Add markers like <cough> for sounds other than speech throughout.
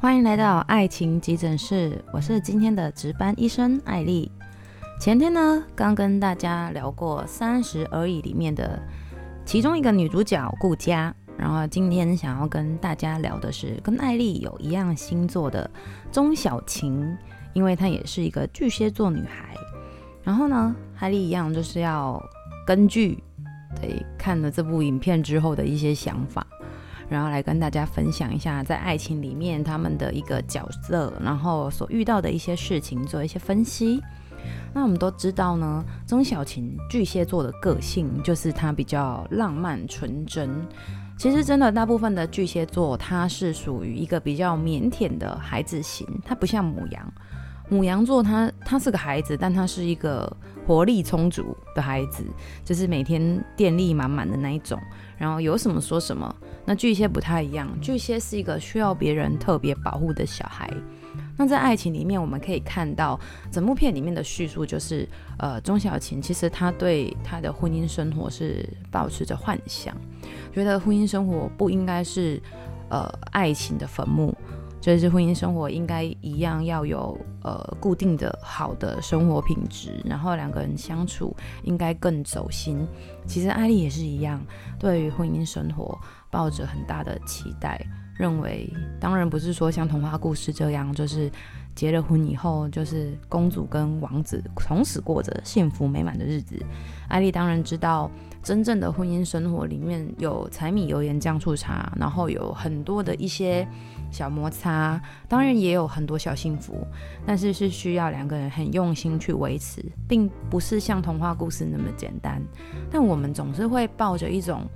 欢迎来到爱情急诊室，我是今天的值班医生艾莉。前天呢，刚跟大家聊过《三十而已》里面的其中一个女主角顾佳，然后今天想要跟大家聊的是跟艾莉有一样星座的钟小琴，因为她也是一个巨蟹座女孩。然后呢，艾莉一样就是要根据对看了这部影片之后的一些想法。然后来跟大家分享一下，在爱情里面他们的一个角色，然后所遇到的一些事情，做一些分析。那我们都知道呢，钟小晴巨蟹座的个性就是他比较浪漫纯真。其实真的大部分的巨蟹座，他是属于一个比较腼腆的孩子型，他不像母羊。母羊座他他是个孩子，但他是一个活力充足的孩子，就是每天电力满满的那一种，然后有什么说什么。那巨蟹不太一样，巨蟹是一个需要别人特别保护的小孩。那在爱情里面，我们可以看到整部片里面的叙述，就是呃，钟小琴其实她对她的婚姻生活是保持着幻想，觉得婚姻生活不应该是呃爱情的坟墓。就是婚姻生活应该一样要有呃固定的好的生活品质，然后两个人相处应该更走心。其实艾丽也是一样，对于婚姻生活抱着很大的期待，认为当然不是说像童话故事这样，就是结了婚以后就是公主跟王子从此过着幸福美满的日子。艾莉当然知道，真正的婚姻生活里面有柴米油盐酱醋茶，然后有很多的一些。小摩擦，当然也有很多小幸福，但是是需要两个人很用心去维持，并不是像童话故事那么简单。但我们总是会抱着一种，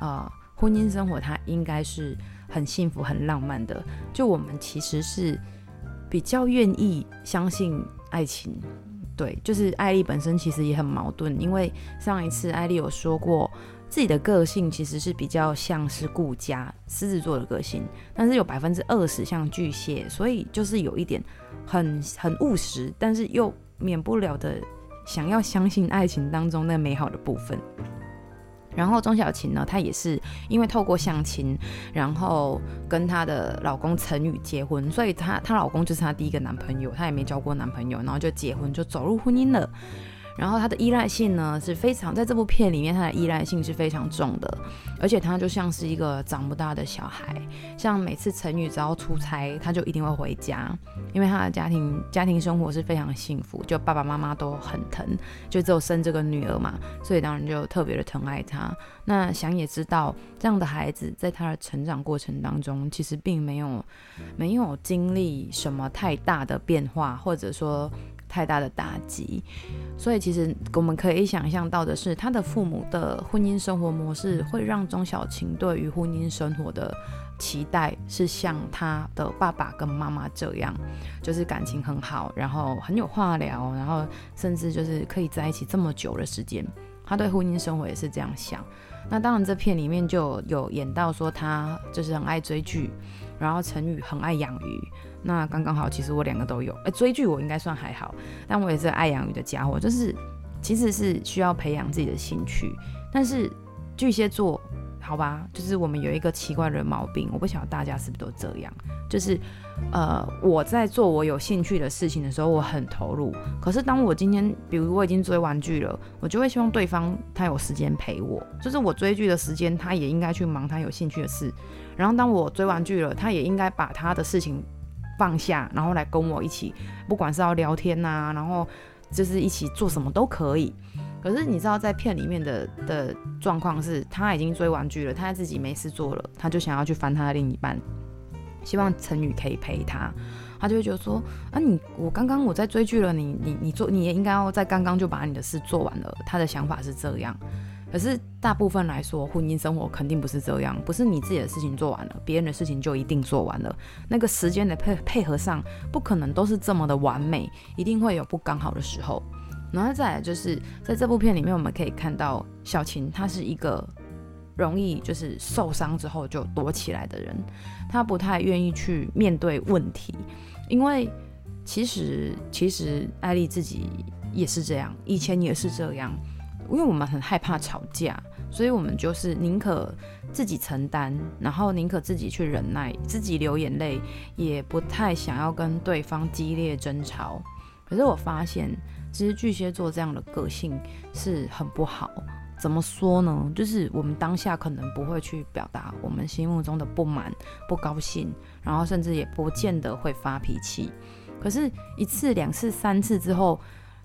呃，婚姻生活它应该是很幸福、很浪漫的。就我们其实是比较愿意相信爱情，对，就是艾莉本身其实也很矛盾，因为上一次艾莉有说过。自己的个性其实是比较像是顾家狮子座的个性，但是有百分之二十像巨蟹，所以就是有一点很很务实，但是又免不了的想要相信爱情当中那美好的部分。然后钟小琴呢，她也是因为透过相亲，然后跟她的老公陈宇结婚，所以她她老公就是她第一个男朋友，她也没交过男朋友，然后就结婚就走入婚姻了。然后他的依赖性呢是非常，在这部片里面，他的依赖性是非常重的，而且他就像是一个长不大的小孩，像每次陈宇只要出差，他就一定会回家，因为他的家庭家庭生活是非常幸福，就爸爸妈妈都很疼，就只有生这个女儿嘛，所以当然就特别的疼爱他。那想也知道，这样的孩子在他的成长过程当中，其实并没有没有经历什么太大的变化，或者说。太大的打击，所以其实我们可以想象到的是，他的父母的婚姻生活模式会让钟小晴对于婚姻生活的期待是像他的爸爸跟妈妈这样，就是感情很好，然后很有话聊，然后甚至就是可以在一起这么久的时间。他对婚姻生活也是这样想。那当然，这片里面就有演到说他就是很爱追剧，然后陈宇很爱养鱼。那刚刚好，其实我两个都有。哎，追剧我应该算还好，但我也是爱养鱼的家伙，就是其实是需要培养自己的兴趣。但是巨蟹座，好吧，就是我们有一个奇怪的毛病，我不晓得大家是不是都这样，就是呃，我在做我有兴趣的事情的时候，我很投入。可是当我今天，比如我已经追完剧了，我就会希望对方他有时间陪我，就是我追剧的时间，他也应该去忙他有兴趣的事。然后当我追完剧了，他也应该把他的事情。放下，然后来跟我一起，不管是要聊天呐、啊，然后就是一起做什么都可以。可是你知道，在片里面的的状况是，他已经追完剧了，他自己没事做了，他就想要去翻他的另一半，希望陈宇可以陪他。他就会觉得说，啊，你我刚刚我在追剧了，你你你做，你也应该要在刚刚就把你的事做完了。他的想法是这样。可是大部分来说，婚姻生活肯定不是这样，不是你自己的事情做完了，别人的事情就一定做完了。那个时间的配配合上，不可能都是这么的完美，一定会有不刚好的时候。然后再来就是在这部片里面，我们可以看到小琴，她是一个容易就是受伤之后就躲起来的人，她不太愿意去面对问题，因为其实其实艾莉自己也是这样，以前也是这样。因为我们很害怕吵架，所以我们就是宁可自己承担，然后宁可自己去忍耐，自己流眼泪，也不太想要跟对方激烈争吵。可是我发现，其实巨蟹座这样的个性是很不好。怎么说呢？就是我们当下可能不会去表达我们心目中的不满、不高兴，然后甚至也不见得会发脾气。可是，一次、两次、三次之后，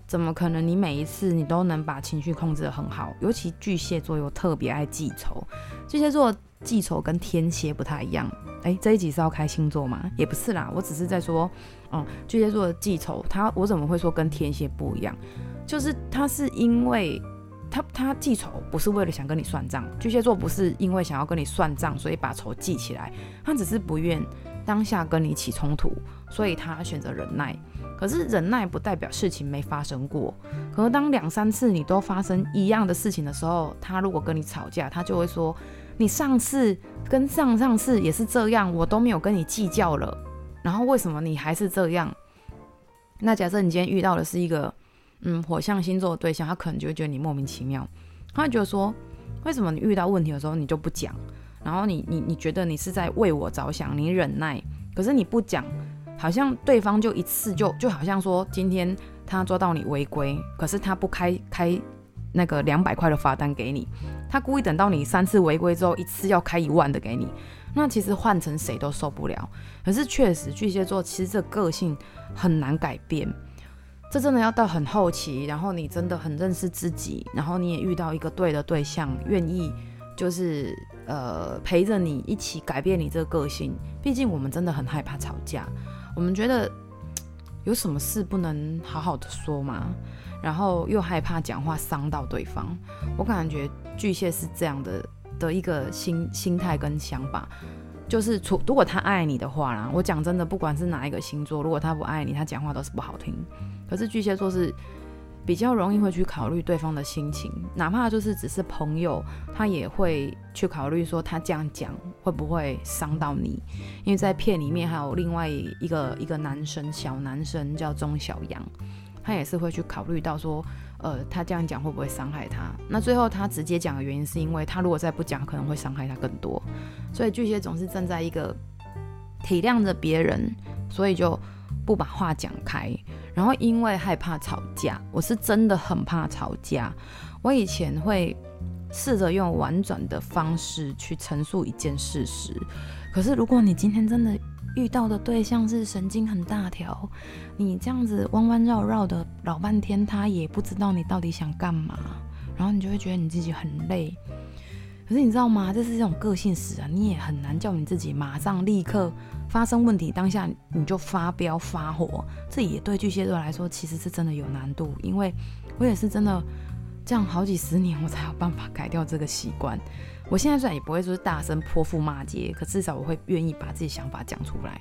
怎么可能你每一次你都能把情绪控制得很好？尤其巨蟹座又特别爱记仇，巨蟹座记仇跟天蝎不太一样。哎，这一集是要开星座吗？也不是啦，我只是在说，嗯，巨蟹座的记仇，他我怎么会说跟天蝎不一样？就是他是因为。他他记仇不是为了想跟你算账，巨蟹座不是因为想要跟你算账，所以把仇记起来，他只是不愿当下跟你起冲突，所以他选择忍耐。可是忍耐不代表事情没发生过，可是当两三次你都发生一样的事情的时候，他如果跟你吵架，他就会说，你上次跟上上次也是这样，我都没有跟你计较了，然后为什么你还是这样？那假设你今天遇到的是一个。嗯，火象星座的对象，他可能就会觉得你莫名其妙，他会觉得说，为什么你遇到问题的时候你就不讲，然后你你你觉得你是在为我着想，你忍耐，可是你不讲，好像对方就一次就就好像说，今天他抓到你违规，可是他不开开那个两百块的罚单给你，他故意等到你三次违规之后，一次要开一万的给你，那其实换成谁都受不了。可是确实巨蟹座其实这个性很难改变。这真的要到很后期，然后你真的很认识自己，然后你也遇到一个对的对象，愿意就是呃陪着你一起改变你这个个性。毕竟我们真的很害怕吵架，我们觉得有什么事不能好好的说吗？然后又害怕讲话伤到对方。我感觉巨蟹是这样的的一个心心态跟想法。就是，除如果他爱你的话啦，我讲真的，不管是哪一个星座，如果他不爱你，他讲话都是不好听。可是巨蟹座是比较容易会去考虑对方的心情，哪怕就是只是朋友，他也会去考虑说他这样讲会不会伤到你。因为在片里面还有另外一个一个男生，小男生叫钟小阳，他也是会去考虑到说。呃，他这样讲会不会伤害他？那最后他直接讲的原因是因为他如果再不讲，可能会伤害他更多。所以巨蟹总是站在一个体谅着别人，所以就不把话讲开。然后因为害怕吵架，我是真的很怕吵架。我以前会试着用婉转的方式去陈述一件事实，可是如果你今天真的遇到的对象是神经很大条，你这样子弯弯绕绕的老半天，他也不知道你到底想干嘛，然后你就会觉得你自己很累。可是你知道吗？这是这种个性使然，你也很难叫你自己马上立刻发生问题当下你就发飙发火。这也对巨蟹座来说其实是真的有难度，因为我也是真的这样好几十年，我才有办法改掉这个习惯。我现在虽然也不会说是大声泼妇骂街，可至少我会愿意把自己想法讲出来。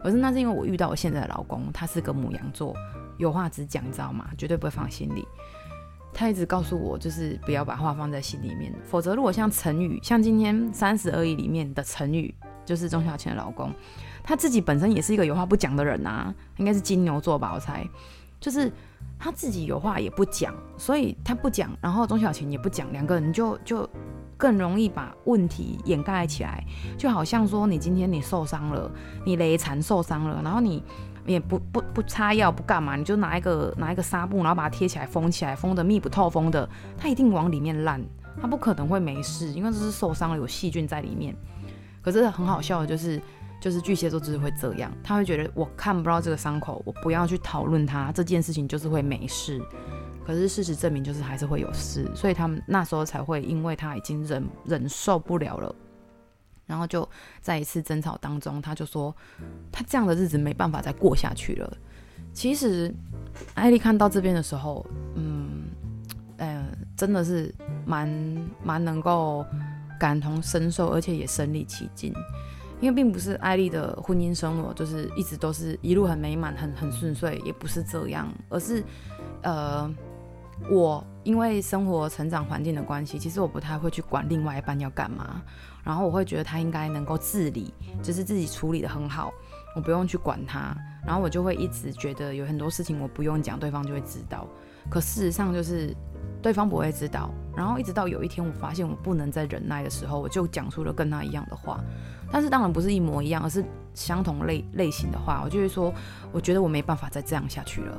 可是那是因为我遇到我现在的老公，他是个母羊座，有话直讲，你知道吗？绝对不会放心里。他一直告诉我，就是不要把话放在心里面，否则如果像陈宇，像今天三十而已里面的陈宇，就是钟小倩的老公，他自己本身也是一个有话不讲的人啊，应该是金牛座吧，我猜，就是他自己有话也不讲，所以他不讲，然后钟小倩也不讲，两个人就就。更容易把问题掩盖起来，就好像说你今天你受伤了，你雷残受伤了，然后你也不不不擦药不干嘛，你就拿一个拿一个纱布，然后把它贴起来封起来，封得密不透风的，它一定往里面烂，它不可能会没事，因为这是受伤了，有细菌在里面。可是很好笑的就是，就是巨蟹座就是会这样，他会觉得我看不到这个伤口，我不要去讨论它，这件事情就是会没事。可是事实证明，就是还是会有事，所以他们那时候才会，因为他已经忍忍受不了了，然后就在一次争吵当中，他就说他这样的日子没办法再过下去了。其实艾莉看到这边的时候，嗯，呃，真的是蛮蛮能够感同身受，而且也身历其境，因为并不是艾莉的婚姻生活就是一直都是一路很美满、很很顺遂，也不是这样，而是呃。我因为生活成长环境的关系，其实我不太会去管另外一半要干嘛，然后我会觉得他应该能够自理，就是自己处理得很好，我不用去管他，然后我就会一直觉得有很多事情我不用讲，对方就会知道。可事实上就是对方不会知道。然后一直到有一天，我发现我不能再忍耐的时候，我就讲出了跟他一样的话。但是当然不是一模一样，而是相同类类型的话。我就会说，我觉得我没办法再这样下去了，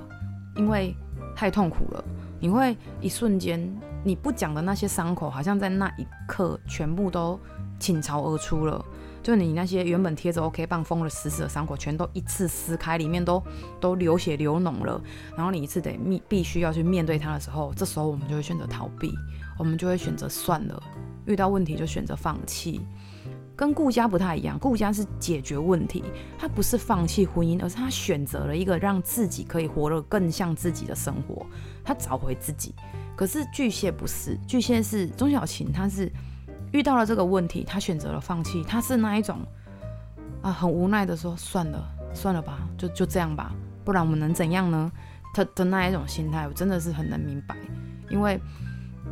因为太痛苦了。你会一瞬间，你不讲的那些伤口，好像在那一刻全部都倾巢而出了。就你那些原本贴着 OK 棒封了死死的伤口，全都一次撕开，里面都都流血流脓了。然后你一次得面必须要去面对它的时候，这时候我们就会选择逃避，我们就会选择算了。遇到问题就选择放弃。跟顾家不太一样，顾家是解决问题，他不是放弃婚姻，而是他选择了一个让自己可以活得更像自己的生活，他找回自己。可是巨蟹不是，巨蟹是钟小琴，他是遇到了这个问题，他选择了放弃，他是那一种啊，很无奈的说算了，算了吧，就就这样吧，不然我们能怎样呢？他的那一种心态，我真的是很能明白，因为。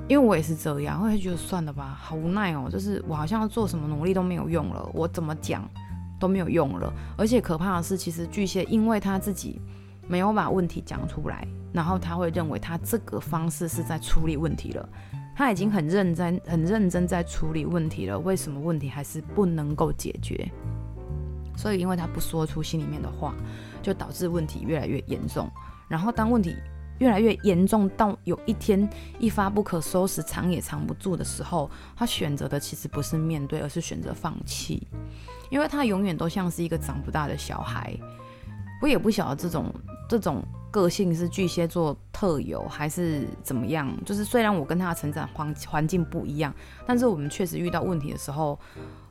因为我也是这样，我会觉得算了吧，好无奈哦。就是我好像要做什么努力都没有用了，我怎么讲都没有用了。而且可怕的是，其实巨蟹因为他自己没有把问题讲出来，然后他会认为他这个方式是在处理问题了。他已经很认真、很认真在处理问题了，为什么问题还是不能够解决？所以因为他不说出心里面的话，就导致问题越来越严重。然后当问题越来越严重到有一天一发不可收拾，藏也藏不住的时候，他选择的其实不是面对，而是选择放弃，因为他永远都像是一个长不大的小孩。我也不晓得这种这种个性是巨蟹座特有还是怎么样。就是虽然我跟他的成长环环境不一样，但是我们确实遇到问题的时候，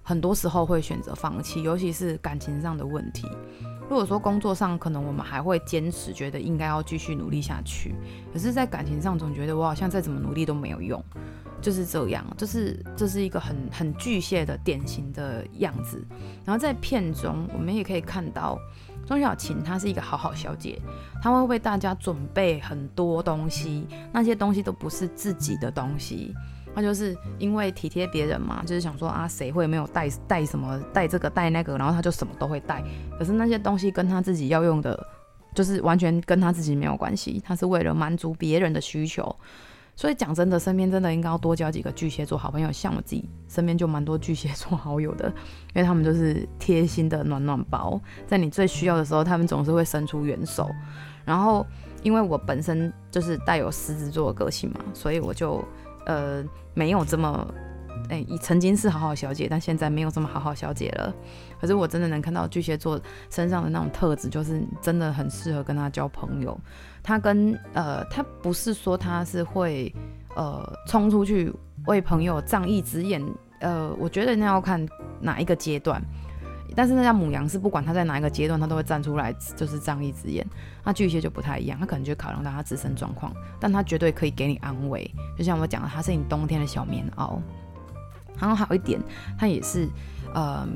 很多时候会选择放弃，尤其是感情上的问题。如果说工作上可能我们还会坚持，觉得应该要继续努力下去，可是，在感情上总觉得我好像再怎么努力都没有用，就是这样，就是这是一个很很巨蟹的典型的样子。然后在片中，我们也可以看到钟小琴她是一个好好小姐，她会为大家准备很多东西，那些东西都不是自己的东西。他就是因为体贴别人嘛，就是想说啊，谁会没有带带什么带这个带那个，然后他就什么都会带。可是那些东西跟他自己要用的，就是完全跟他自己没有关系。他是为了满足别人的需求。所以讲真的，身边真的应该要多交几个巨蟹座好朋友。像我自己身边就蛮多巨蟹座好友的，因为他们就是贴心的暖暖包，在你最需要的时候，他们总是会伸出援手。然后因为我本身就是带有狮子座的个性嘛，所以我就。呃，没有这么，哎，曾经是好好小姐，但现在没有这么好好小姐了。可是我真的能看到巨蟹座身上的那种特质，就是真的很适合跟他交朋友。他跟呃，他不是说他是会呃冲出去为朋友仗义执言，呃，我觉得那要看哪一个阶段。但是那家母羊是不管他在哪一个阶段，他都会站出来，就是仗义执言。那巨蟹就不太一样，他可能就考量到他自身状况，但他绝对可以给你安慰。就像我讲的，他是你冬天的小棉袄。然后好一点，他也是，呃，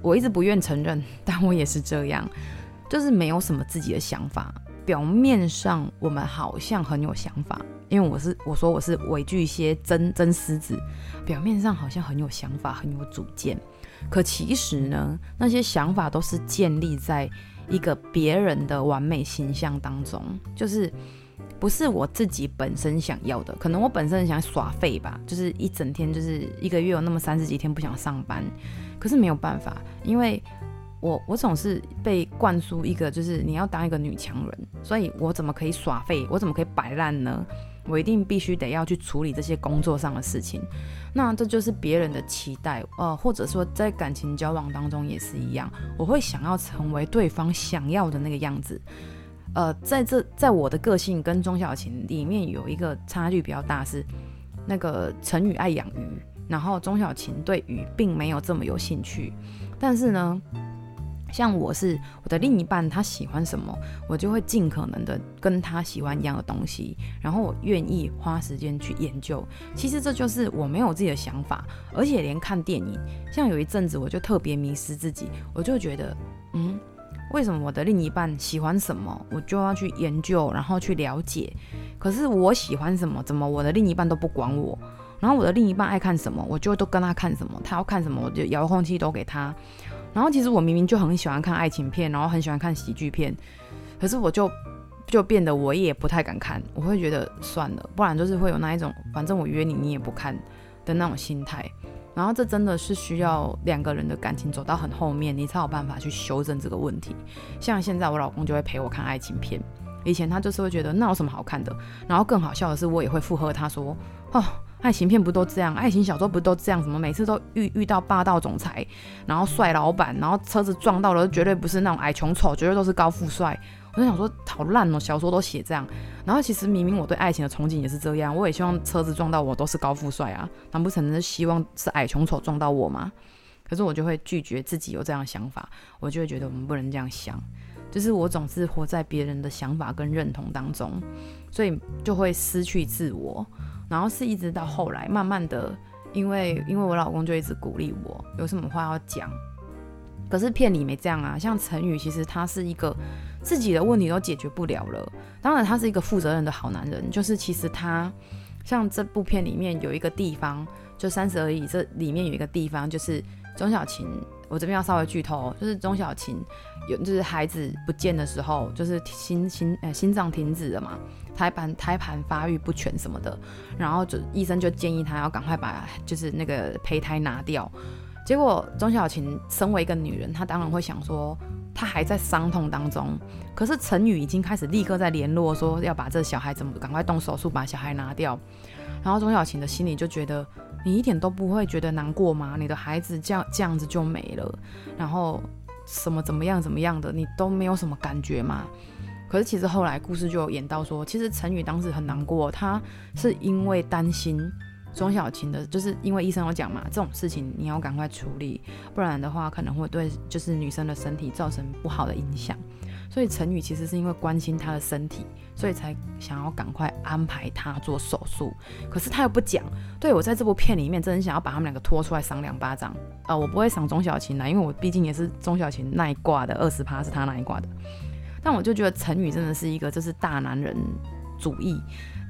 我一直不愿承认，<laughs> 但我也是这样，就是没有什么自己的想法。表面上我们好像很有想法，因为我是我说我是伪巨蟹真真狮子，表面上好像很有想法，很有主见。可其实呢，那些想法都是建立在一个别人的完美形象当中，就是不是我自己本身想要的。可能我本身想耍废吧，就是一整天，就是一个月有那么三十几天不想上班，可是没有办法，因为我我总是被灌输一个，就是你要当一个女强人，所以我怎么可以耍废？我怎么可以摆烂呢？我一定必须得要去处理这些工作上的事情，那这就是别人的期待，呃，或者说在感情交往当中也是一样，我会想要成为对方想要的那个样子，呃，在这在我的个性跟钟小琴里面有一个差距比较大，是那个陈宇爱养鱼，然后钟小琴对鱼并没有这么有兴趣，但是呢。像我是我的另一半，他喜欢什么，我就会尽可能的跟他喜欢一样的东西，然后我愿意花时间去研究。其实这就是我没有自己的想法，而且连看电影，像有一阵子我就特别迷失自己，我就觉得，嗯，为什么我的另一半喜欢什么，我就要去研究，然后去了解。可是我喜欢什么，怎么我的另一半都不管我？然后我的另一半爱看什么，我就都跟他看什么，他要看什么，我就遥控器都给他。然后其实我明明就很喜欢看爱情片，然后很喜欢看喜剧片，可是我就就变得我也不太敢看，我会觉得算了，不然就是会有那一种，反正我约你你也不看的那种心态。然后这真的是需要两个人的感情走到很后面，你才有办法去修正这个问题。像现在我老公就会陪我看爱情片，以前他就是会觉得那有什么好看的。然后更好笑的是，我也会附和他说：“哦，爱情片不都这样？爱情小说不都这样？什么每次都遇遇到霸道总裁，然后帅老板，然后车子撞到了，绝对不是那种矮穷丑，绝对都是高富帅。”我就想说，好烂哦，小说都写这样。然后其实明明我对爱情的憧憬也是这样，我也希望车子撞到我都是高富帅啊，难不成是希望是矮穷丑撞到我吗？可是我就会拒绝自己有这样的想法，我就会觉得我们不能这样想，就是我总是活在别人的想法跟认同当中，所以就会失去自我。然后是一直到后来，慢慢的，因为因为我老公就一直鼓励我，有什么话要讲。可是片里没这样啊，像陈宇，其实他是一个自己的问题都解决不了了。当然，他是一个负责任的好男人。就是其实他像这部片里面有一个地方，就三十而已，这里面有一个地方就是钟小琴，我这边要稍微剧透，就是钟小琴有就是孩子不见的时候，就是心心呃心脏停止了嘛，胎盘胎盘发育不全什么的，然后就医生就建议他要赶快把就是那个胚胎拿掉。结果钟小琴身为一个女人，她当然会想说，她还在伤痛当中。可是陈宇已经开始立刻在联络，说要把这小孩怎么赶快动手术把小孩拿掉。然后钟小琴的心里就觉得，你一点都不会觉得难过吗？你的孩子这样这样子就没了，然后什么怎么样怎么样的，你都没有什么感觉吗？可是其实后来故事就有演到说，其实陈宇当时很难过，他是因为担心。钟小琴的，就是因为医生有讲嘛，这种事情你要赶快处理，不然的话可能会对就是女生的身体造成不好的影响。所以陈宇其实是因为关心他的身体，所以才想要赶快安排他做手术。可是他又不讲。对，我在这部片里面真的想要把他们两个拖出来赏两巴掌。呃，我不会赏钟小琴来，因为我毕竟也是钟小琴那一挂的，二十趴是他那一挂的。但我就觉得陈宇真的是一个就是大男人主义。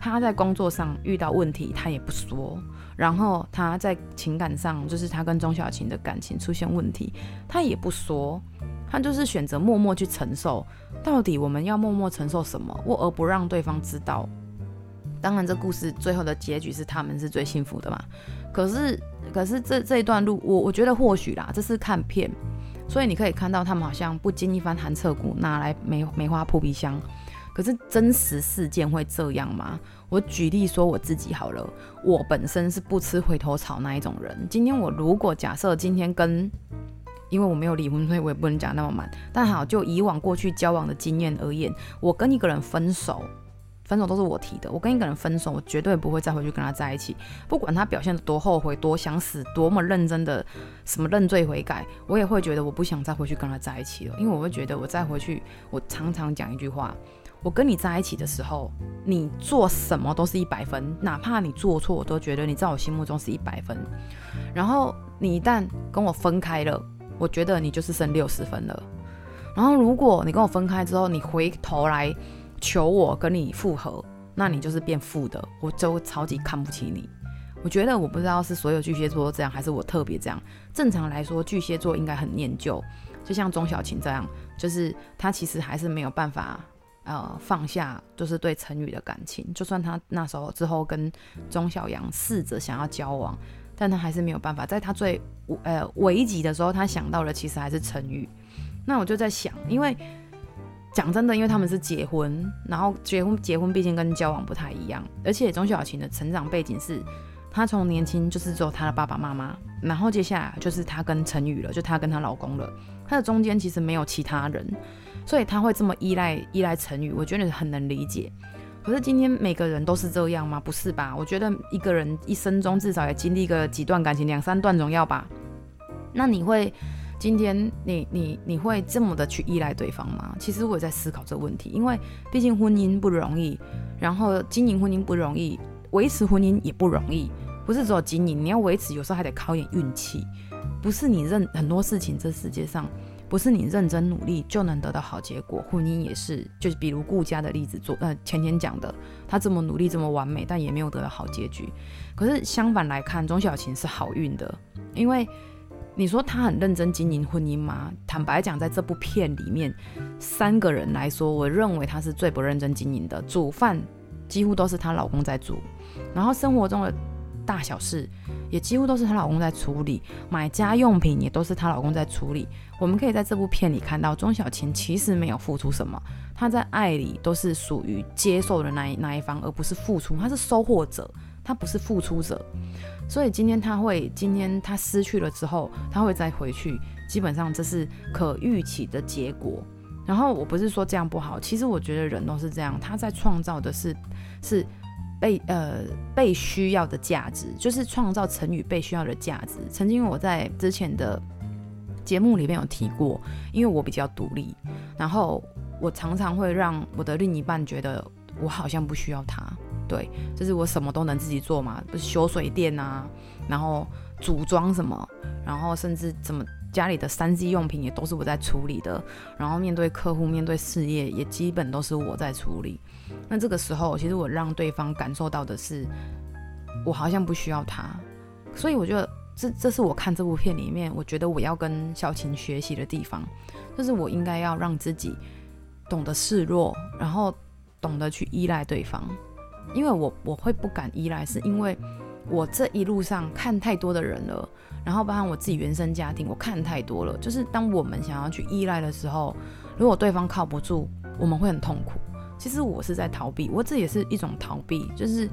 他在工作上遇到问题，他也不说；然后他在情感上，就是他跟钟小琴的感情出现问题，他也不说。他就是选择默默去承受。到底我们要默默承受什么，而不让对方知道？当然，这故事最后的结局是他们是最幸福的嘛。可是，可是这这一段路，我我觉得或许啦，这是看片，所以你可以看到他们好像不经一番寒彻骨，拿来梅梅花扑鼻香。可是真实事件会这样吗？我举例说我自己好了，我本身是不吃回头草那一种人。今天我如果假设今天跟，因为我没有离婚，所以我也不能讲那么满。但好，就以往过去交往的经验而言，我跟一个人分手，分手都是我提的。我跟一个人分手，我绝对不会再回去跟他在一起，不管他表现得多后悔、多想死、多么认真的什么认罪悔改，我也会觉得我不想再回去跟他在一起了，因为我会觉得我再回去，我常常讲一句话。我跟你在一起的时候，你做什么都是一百分，哪怕你做错，我都觉得你在我心目中是一百分。然后你一旦跟我分开了，我觉得你就是剩六十分了。然后如果你跟我分开之后，你回头来求我跟你复合，那你就是变负的，我就超级看不起你。我觉得我不知道是所有巨蟹座都这样，还是我特别这样。正常来说，巨蟹座应该很念旧，就像钟小琴这样，就是他其实还是没有办法。呃，放下就是对陈宇的感情，就算他那时候之后跟钟小阳试着想要交往，但他还是没有办法。在他最呃危急的时候，他想到的其实还是陈宇。那我就在想，因为讲真的，因为他们是结婚，然后结婚结婚毕竟跟交往不太一样，而且钟小琴的成长背景是，她从年轻就是只有她的爸爸妈妈，然后接下来就是她跟陈宇了，就她跟她老公了，她的中间其实没有其他人。所以他会这么依赖依赖成语，我觉得很能理解。可是今天每个人都是这样吗？不是吧？我觉得一个人一生中至少也经历个几段感情，两三段总要吧？那你会今天你你你会这么的去依赖对方吗？其实我也在思考这个问题，因为毕竟婚姻不容易，然后经营婚姻不容易，维持婚姻也不容易。不是只有经营，你要维持，有时候还得靠点运气。不是你认很多事情，这世界上。不是你认真努力就能得到好结果，婚姻也是，就是比如顾家的例子做，呃，前天讲的，他这么努力这么完美，但也没有得到好结局。可是相反来看，钟小琴是好运的，因为你说他很认真经营婚姻吗？坦白讲，在这部片里面，三个人来说，我认为他是最不认真经营的。煮饭几乎都是她老公在煮，然后生活中的大小事也几乎都是她老公在处理，买家用品也都是她老公在处理。我们可以在这部片里看到，钟小琴其实没有付出什么，她在爱里都是属于接受的那一那一方，而不是付出，她是收获者，她不是付出者。所以今天她会，今天她失去了之后，她会再回去，基本上这是可预期的结果。然后我不是说这样不好，其实我觉得人都是这样，他在创造的是是被呃被需要的价值，就是创造成语被需要的价值。曾经我在之前的节目里面有提过，因为我比较独立，然后我常常会让我的另一半觉得我好像不需要他。对，就是我什么都能自己做嘛，不是修水电啊，然后组装什么，然后甚至怎么家里的三 C 用品也都是我在处理的，然后面对客户、面对事业也基本都是我在处理。那这个时候，其实我让对方感受到的是，我好像不需要他，所以我觉得这这是我看这部片里面，我觉得我要跟小琴学习的地方，就是我应该要让自己懂得示弱，然后懂得去依赖对方。因为我我会不敢依赖，是因为我这一路上看太多的人了，然后包含我自己原生家庭，我看太多了。就是当我们想要去依赖的时候，如果对方靠不住，我们会很痛苦。其实我是在逃避，我这也是一种逃避，就是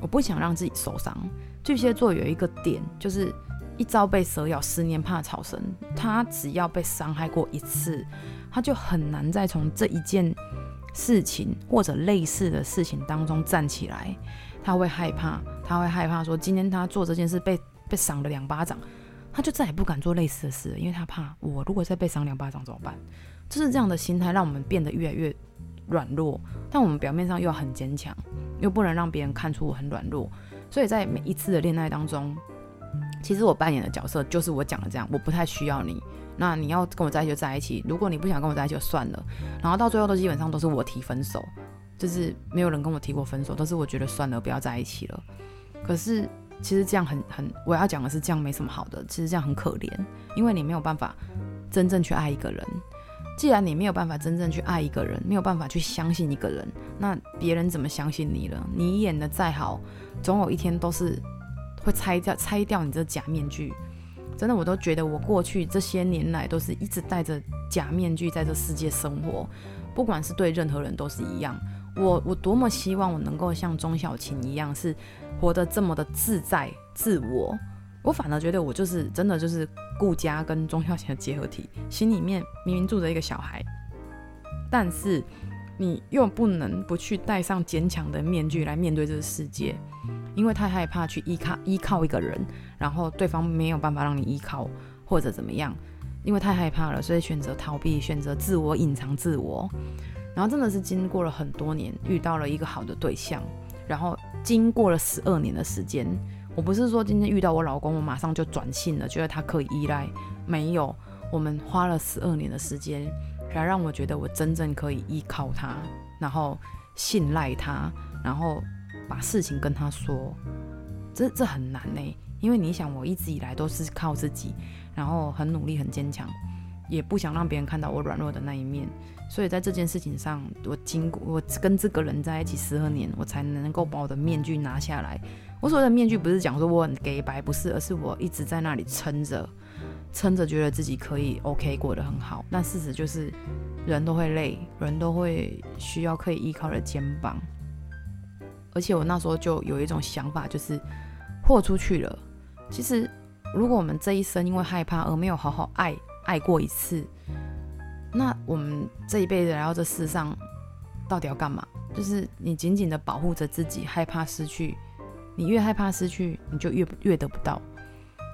我不想让自己受伤。巨蟹座有一个点，就是一朝被蛇咬，十年怕草绳。他只要被伤害过一次，他就很难再从这一件。事情或者类似的事情当中站起来，他会害怕，他会害怕说今天他做这件事被被赏了两巴掌，他就再也不敢做类似的事，因为他怕我如果再被赏两巴掌怎么办？就是这样的心态让我们变得越来越软弱，但我们表面上又要很坚强，又不能让别人看出我很软弱，所以在每一次的恋爱当中，其实我扮演的角色就是我讲的这样，我不太需要你。那你要跟我在一起就在一起，如果你不想跟我在一起就算了。然后到最后都基本上都是我提分手，就是没有人跟我提过分手，都是我觉得算了，不要在一起了。可是其实这样很很，我要讲的是这样没什么好的，其实这样很可怜，因为你没有办法真正去爱一个人。既然你没有办法真正去爱一个人，没有办法去相信一个人，那别人怎么相信你了？你演的再好，总有一天都是会拆掉拆掉你这假面具。真的，我都觉得我过去这些年来都是一直戴着假面具在这世界生活，不管是对任何人都是一样。我我多么希望我能够像钟小琴一样，是活得这么的自在自我。我反而觉得我就是真的就是顾家跟钟小琴的结合体，心里面明明住着一个小孩，但是你又不能不去戴上坚强的面具来面对这个世界。因为太害怕去依靠依靠一个人，然后对方没有办法让你依靠或者怎么样，因为太害怕了，所以选择逃避，选择自我隐藏自我。然后真的是经过了很多年，遇到了一个好的对象，然后经过了十二年的时间。我不是说今天遇到我老公，我马上就转性了，觉得他可以依赖，没有。我们花了十二年的时间，才让我觉得我真正可以依靠他，然后信赖他，然后。把事情跟他说，这这很难呢，因为你想，我一直以来都是靠自己，然后很努力、很坚强，也不想让别人看到我软弱的那一面。所以在这件事情上，我经过我跟这个人在一起十二年，我才能够把我的面具拿下来。我所谓的面具，不是讲说我很给白，不是，而是我一直在那里撑着，撑着，觉得自己可以 OK 过得很好。但事实就是，人都会累，人都会需要可以依靠的肩膀。而且我那时候就有一种想法，就是豁出去了。其实，如果我们这一生因为害怕而没有好好爱爱过一次，那我们这一辈子来到这世上，到底要干嘛？就是你紧紧的保护着自己，害怕失去。你越害怕失去，你就越越得不到。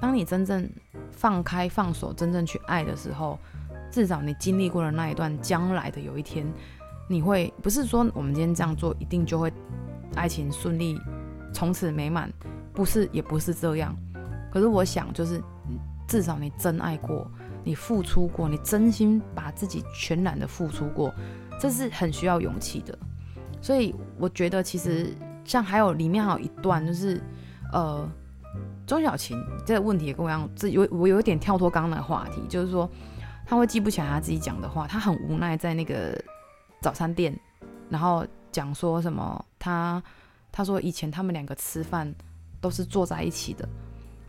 当你真正放开放手，真正去爱的时候，至少你经历过了那一段，将来的有一天，你会不是说我们今天这样做一定就会。爱情顺利，从此美满，不是也不是这样。可是我想，就是至少你真爱过，你付出过，你真心把自己全然的付出过，这是很需要勇气的。所以我觉得，其实像还有里面还有一段，就是呃，钟小琴这个问题也跟我一样，这有我有一点跳脱刚刚的话题，就是说他会记不起来他自己讲的话，他很无奈在那个早餐店，然后讲说什么他他说以前他们两个吃饭都是坐在一起的，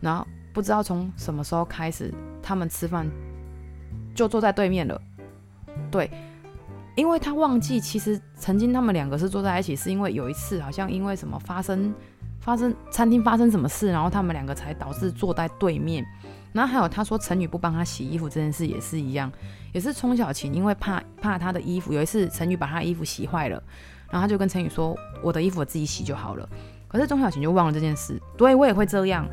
然后不知道从什么时候开始他们吃饭就坐在对面了，对，因为他忘记其实曾经他们两个是坐在一起，是因为有一次好像因为什么发生。发生餐厅发生什么事，然后他们两个才导致坐在对面。然后还有他说陈宇不帮他洗衣服这件事也是一样，也是钟小琴因为怕怕他的衣服，有一次陈宇把他衣服洗坏了，然后他就跟陈宇说：“我的衣服我自己洗就好了。”可是钟小琴就忘了这件事。对，我也会这样，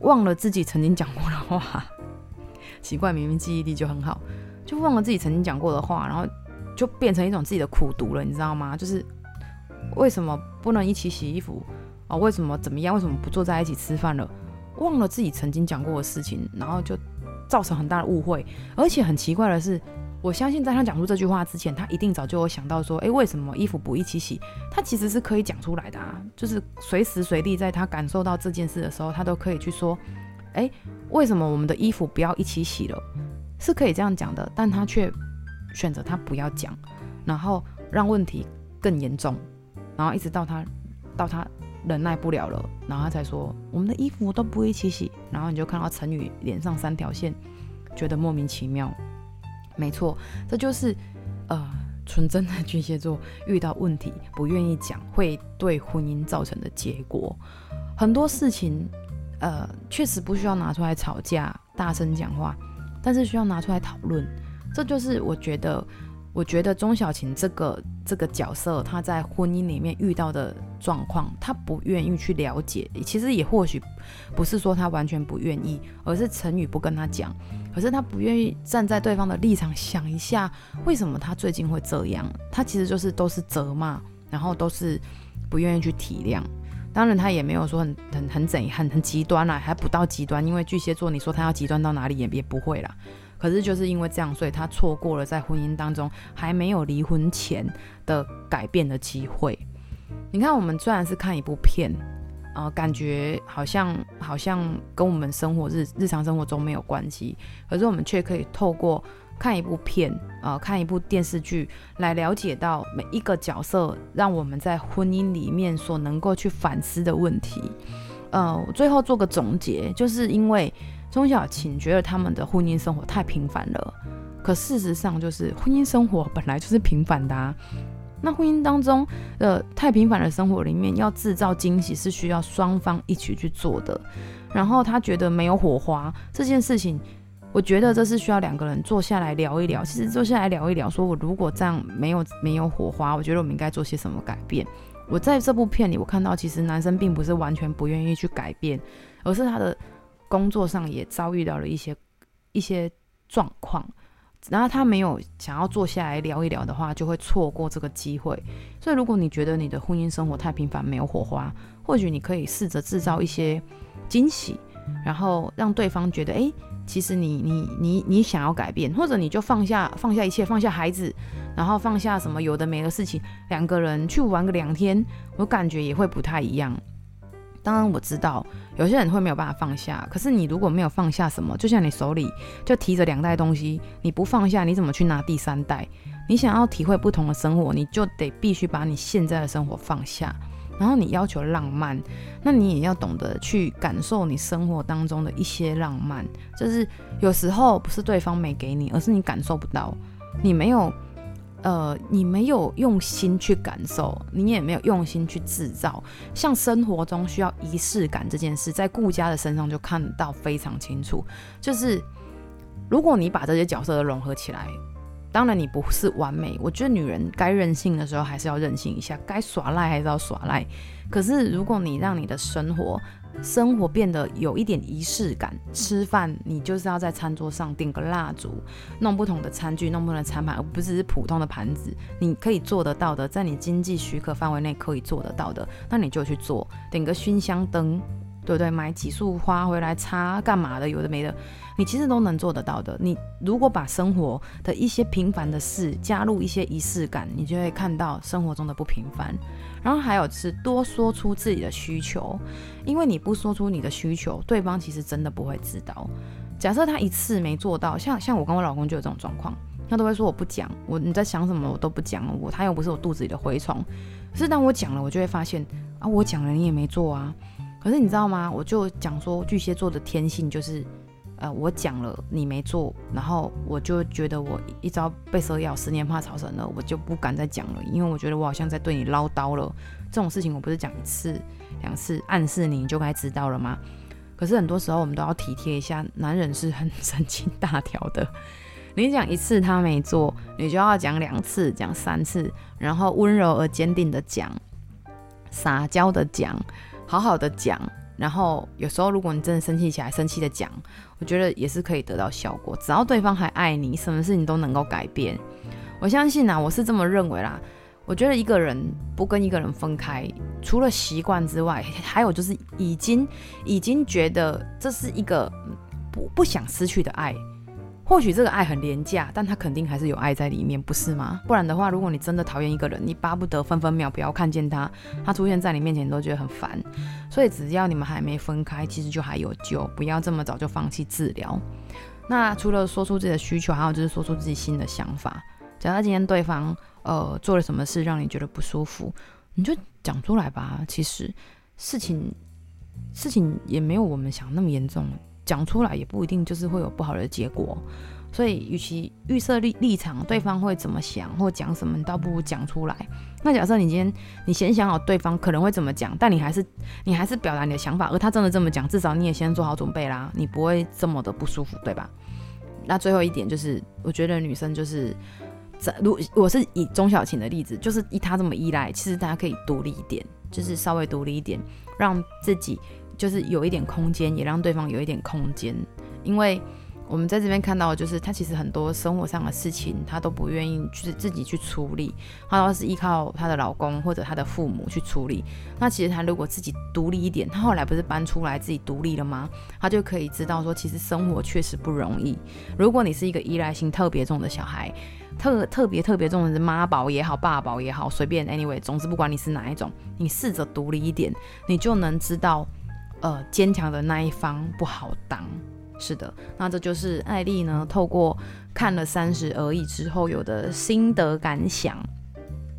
忘了自己曾经讲过的话。<laughs> 奇怪，明明记忆力就很好，就忘了自己曾经讲过的话，然后就变成一种自己的苦毒了，你知道吗？就是为什么不能一起洗衣服？哦，为什么怎么样？为什么不坐在一起吃饭了？忘了自己曾经讲过的事情，然后就造成很大的误会。而且很奇怪的是，我相信在他讲出这句话之前，他一定早就有想到说，诶，为什么衣服不一起洗？他其实是可以讲出来的啊，就是随时随地在他感受到这件事的时候，他都可以去说，诶，为什么我们的衣服不要一起洗了？是可以这样讲的，但他却选择他不要讲，然后让问题更严重，然后一直到他到他。忍耐不了了，然后他才说：“我们的衣服都不一起洗。”然后你就看到陈宇脸上三条线，觉得莫名其妙。没错，这就是呃纯真的巨蟹座遇到问题不愿意讲，会对婚姻造成的结果。很多事情呃确实不需要拿出来吵架、大声讲话，但是需要拿出来讨论。这就是我觉得。我觉得钟小琴这个这个角色，她在婚姻里面遇到的状况，她不愿意去了解。其实也或许不是说她完全不愿意，而是陈宇不跟她讲。可是他不愿意站在对方的立场想一下，为什么他最近会这样？他其实就是都是责骂，然后都是不愿意去体谅。当然，他也没有说很很很怎很很极端啦，还不到极端。因为巨蟹座，你说他要极端到哪里也也不会啦。可是就是因为这样，所以他错过了在婚姻当中还没有离婚前的改变的机会。你看，我们虽然是看一部片，呃，感觉好像好像跟我们生活日日常生活中没有关系，可是我们却可以透过看一部片，呃，看一部电视剧来了解到每一个角色，让我们在婚姻里面所能够去反思的问题。呃，最后做个总结，就是因为。钟小琴觉得他们的婚姻生活太平凡了，可事实上就是婚姻生活本来就是平凡的啊。那婚姻当中的太平凡的生活里面，要制造惊喜是需要双方一起去做的。然后他觉得没有火花这件事情，我觉得这是需要两个人坐下来聊一聊。其实坐下来聊一聊，说我如果这样没有没有火花，我觉得我们应该做些什么改变。我在这部片里，我看到其实男生并不是完全不愿意去改变，而是他的。工作上也遭遇到了一些一些状况，然后他没有想要坐下来聊一聊的话，就会错过这个机会。所以，如果你觉得你的婚姻生活太平凡，没有火花，或许你可以试着制造一些惊喜，然后让对方觉得，哎，其实你你你你想要改变，或者你就放下放下一切，放下孩子，然后放下什么有的没的事情，两个人去玩个两天，我感觉也会不太一样。当然我知道有些人会没有办法放下，可是你如果没有放下什么，就像你手里就提着两袋东西，你不放下，你怎么去拿第三袋？你想要体会不同的生活，你就得必须把你现在的生活放下。然后你要求浪漫，那你也要懂得去感受你生活当中的一些浪漫。就是有时候不是对方没给你，而是你感受不到，你没有。呃，你没有用心去感受，你也没有用心去制造。像生活中需要仪式感这件事，在顾家的身上就看到非常清楚。就是如果你把这些角色都融合起来，当然你不是完美。我觉得女人该任性的时候还是要任性一下，该耍赖还是要耍赖。可是如果你让你的生活，生活变得有一点仪式感，吃饭你就是要在餐桌上点个蜡烛，弄不同的餐具，弄不同的餐盘，而不只是普通的盘子。你可以做得到的，在你经济许可范围内可以做得到的，那你就去做。点个熏香灯，对不对？买几束花回来插干嘛的？有的没的，你其实都能做得到的。你如果把生活的一些平凡的事加入一些仪式感，你就会看到生活中的不平凡。然后还有是多说出自己的需求，因为你不说出你的需求，对方其实真的不会知道。假设他一次没做到，像像我跟我老公就有这种状况，他都会说我不讲，我你在想什么我都不讲，我他又不是我肚子里的蛔虫。可是当我讲了，我就会发现啊，我讲了你也没做啊。可是你知道吗？我就讲说巨蟹座的天性就是，呃，我讲了你没做，然后我就觉得我一朝被蛇咬，十年怕草绳了，我就不敢再讲了，因为我觉得我好像在对你唠叨了。这种事情我不是讲一次两次暗示你，你就该知道了吗？可是很多时候我们都要体贴一下，男人是很神经大条的。你讲一次他没做，你就要讲两次，讲三次，然后温柔而坚定的讲，撒娇的讲。好好的讲，然后有时候如果你真的生气起来，生气的讲，我觉得也是可以得到效果。只要对方还爱你，什么事情都能够改变。我相信啊，我是这么认为啦。我觉得一个人不跟一个人分开，除了习惯之外，还有就是已经已经觉得这是一个不不想失去的爱。或许这个爱很廉价，但他肯定还是有爱在里面，不是吗？不然的话，如果你真的讨厌一个人，你巴不得分分秒不要看见他，他出现在你面前，你都觉得很烦。所以只要你们还没分开，其实就还有救，不要这么早就放弃治疗。那除了说出自己的需求，还有就是说出自己新的想法。假如今天对方呃做了什么事让你觉得不舒服，你就讲出来吧。其实事情事情也没有我们想那么严重。讲出来也不一定就是会有不好的结果，所以与其预设立立场，对方会怎么想或讲什么，你倒不如讲出来。那假设你今天你先想好对方可能会怎么讲，但你还是你还是表达你的想法，而他真的这么讲，至少你也先做好准备啦，你不会这么的不舒服，对吧？那最后一点就是，我觉得女生就是，如我是以钟小琴的例子，就是以她这么依赖，其实大家可以独立一点，就是稍微独立一点，让自己。就是有一点空间，也让对方有一点空间，因为我们在这边看到就是他其实很多生活上的事情，他都不愿意去自己去处理，他都是依靠她的老公或者她的父母去处理。那其实他如果自己独立一点，他后来不是搬出来自己独立了吗？他就可以知道说，其实生活确实不容易。如果你是一个依赖性特别重的小孩，特特别特别重的是妈宝也好，爸宝也好，随便，anyway，总之不管你是哪一种，你试着独立一点，你就能知道。呃，坚强的那一方不好当，是的，那这就是艾丽呢，透过看了三十而已之后有的心得感想。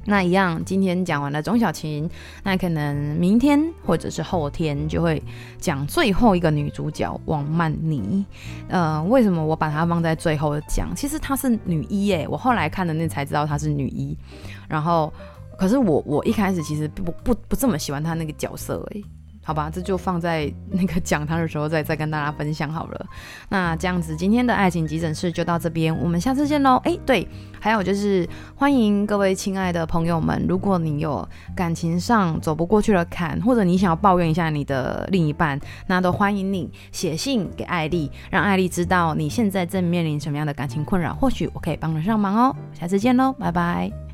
那一样，今天讲完了钟小琴，那可能明天或者是后天就会讲最后一个女主角王曼妮。呃，为什么我把她放在最后讲？其实她是女一耶，我后来看的那才知道她是女一。然后，可是我我一开始其实不不不这么喜欢她那个角色哎。<laughs> 好吧，这就放在那个讲他的时候再 <laughs> 再跟大家分享好了。那这样子，今天的爱情急诊室就到这边，我们下次见喽。哎，对，还有就是欢迎各位亲爱的朋友们，如果你有感情上走不过去的坎，或者你想要抱怨一下你的另一半，那都欢迎你写信给艾丽，让艾丽知道你现在正面临什么样的感情困扰，或许我可以帮得上忙哦。下次见喽，拜拜。